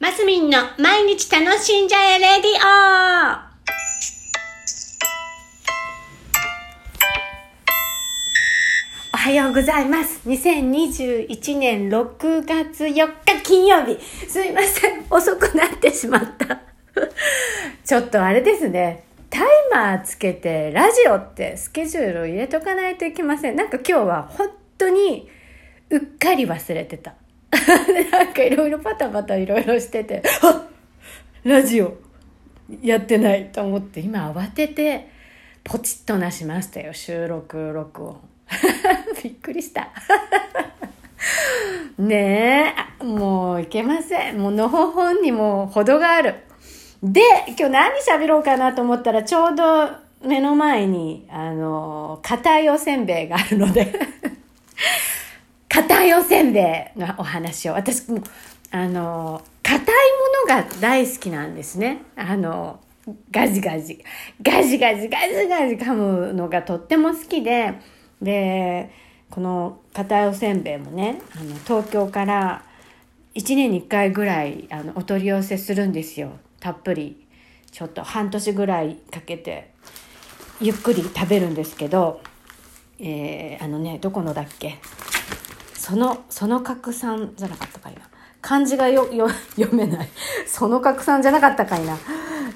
マスミンの毎日楽しんじゃえレディオおはようございます。2021年6月4日金曜日。すいません。遅くなってしまった。ちょっとあれですね。タイマーつけてラジオってスケジュールを入れとかないといけません。なんか今日は本当にうっかり忘れてた。なんかいろいろパタパタいろいろしてて、あラジオやってないと思って今慌ててポチッとなしましたよ。収録、録音。びっくりした。ねえ、もういけません。もうのほほんにも程がある。で、今日何喋ろうかなと思ったらちょうど目の前に、あの、硬いおせんべいがあるので硬いおせんべいのお話を。私も、あの、硬いものが大好きなんですね。あの、ガジガジ。ガジガジ、ガジガジ噛むのがとっても好きで、で、この硬いおせんべいもね、あの、東京から1年に1回ぐらいあのお取り寄せするんですよ。たっぷり。ちょっと半年ぐらいかけて、ゆっくり食べるんですけど、えー、あのね、どこのだっけ？その、その拡散じゃなかったかいな。漢字がよ、よ、読めない。その拡散じゃなかったかいな。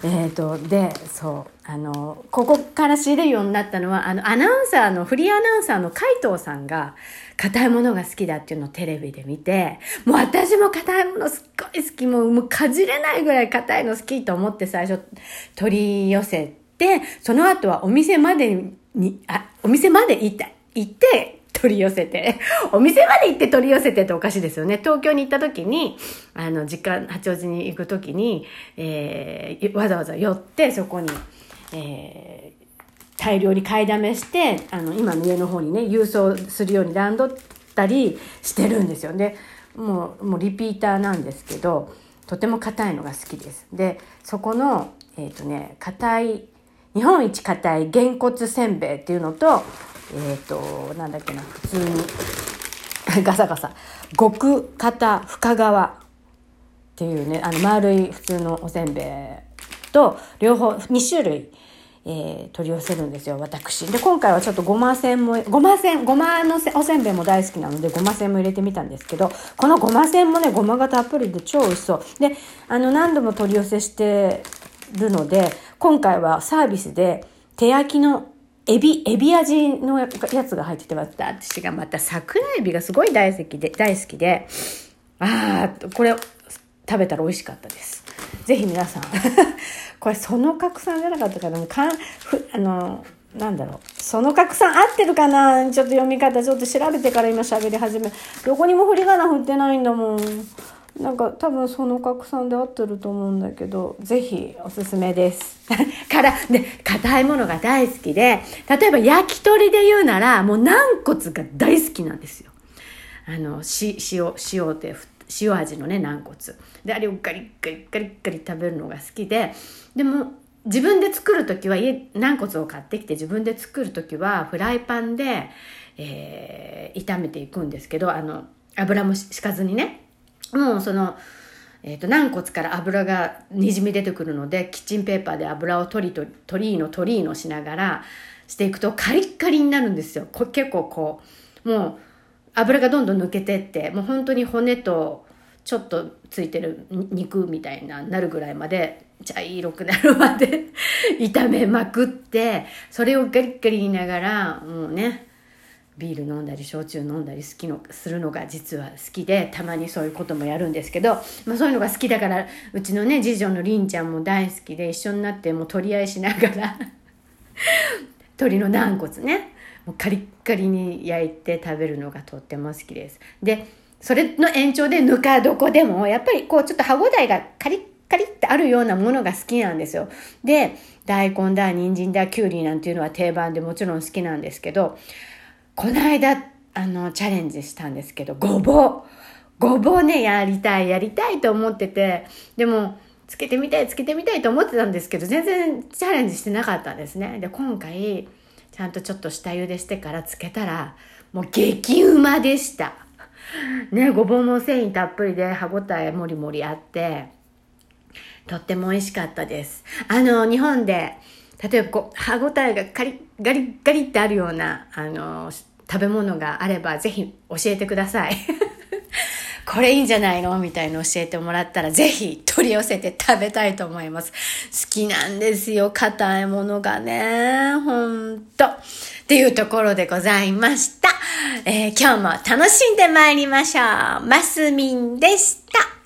えっ、ー、と、で、そう、あの、ここから知れるようになったのは、あの、アナウンサーの、フリーアナウンサーの海藤さんが、硬いものが好きだっていうのをテレビで見て、もう私も硬いものすっごい好き、もう、もうかじれないぐらい硬いの好きと思って最初取り寄せて、その後はお店までに、あ、お店まで行った、行って、取り寄せて、お店まで行って取り寄せてっておかしいですよね。東京に行った時に、あの、実家、八王子に行く時に、えー、わざわざ寄って、そこに、えー、大量に買いだめして、あの、今の上の方にね、郵送するように段取ったりしてるんですよ。で、もう、もうリピーターなんですけど、とても硬いのが好きです。で、そこの、えっ、ー、とね、硬い、日本一硬いげんこつせんべいっていうのと、えっ、ー、と、なんだっけな、普通に、ガサガサ、極硬深川っていうね、あの、丸い普通のおせんべいと、両方、2種類、えー、取り寄せるんですよ、私。で、今回はちょっとごませんも、ごません、ごまのおせんべいも大好きなので、ごませんも入れてみたんですけど、このごませんもね、ごまがたっぷりで超美味しそう。で、あの、何度も取り寄せしてるので、今回はサービスで、手焼きのエビ、エビ味のやつが入ってて、私がまた桜エビがすごい大好きで、大好きで、ああ、これ食べたら美味しかったです。ぜひ皆さん、これその拡散じゃなかったかな、かんふあの、なんだろう。その拡散合ってるかな？ちょっと読み方ちょっと調べてから今喋り始め。どこにも振り仮名振ってないんだもん。なんか多分その拡散で合ってると思うんだけど、ぜひおすすめです。から、で、硬いものが大好きで、例えば焼き鳥で言うなら、もう軟骨が大好きなんですよ。あの、し、塩、塩って、塩味のね、軟骨。で、あれをガリッガリッガリッガリ食べるのが好きで、でも、自分で作るときは、家、軟骨を買ってきて自分で作るときは、フライパンで、えー、炒めていくんですけど、あの、油もしかずにね。もうその、えっ、ー、と、軟骨から油がにじみ出てくるので、キッチンペーパーで油を取りと、取りの取りのしながらしていくとカリッカリになるんですよ。こ結構こう、もう油がどんどん抜けてって、もう本当に骨とちょっとついてる肉みたいななるぐらいまで、茶色くなるまで 炒めまくって、それをガリッガリ言いながら、もうね、ビール飲んだり焼酎飲んだり好きのするのが実は好きでたまにそういうこともやるんですけど、まあ、そういうのが好きだからうちのね次女のりんちゃんも大好きで一緒になってもう取り合いしながら 鶏の軟骨ねもうカリッカリに焼いて食べるのがとっても好きです。でそれの延長でぬか床でもやっぱりこうちょっと歯ごたえがカリッカリってあるようなものが好きなんですよ。で大根だ人参だきゅうりなんていうのは定番でもちろん好きなんですけどこの間、あの、チャレンジしたんですけど、ごぼう。ごぼうね、やりたい、やりたいと思ってて、でも、つけてみたい、つけてみたいと思ってたんですけど、全然チャレンジしてなかったんですね。で、今回、ちゃんとちょっと下茹でしてからつけたら、もう激うまでした。ね、ごぼうも繊維たっぷりで歯ごたえもりもりあって、とっても美味しかったです。あの、日本で、例えばこう、歯ごたえがカリッ、ガリッガリってあるような、あの、食べ物があれば、ぜひ教えてください。これいいんじゃないのみたいの教えてもらったら、ぜひ取り寄せて食べたいと思います。好きなんですよ、硬いものがね。ほんと。っていうところでございました。えー、今日も楽しんで参りましょう。マスミンでした。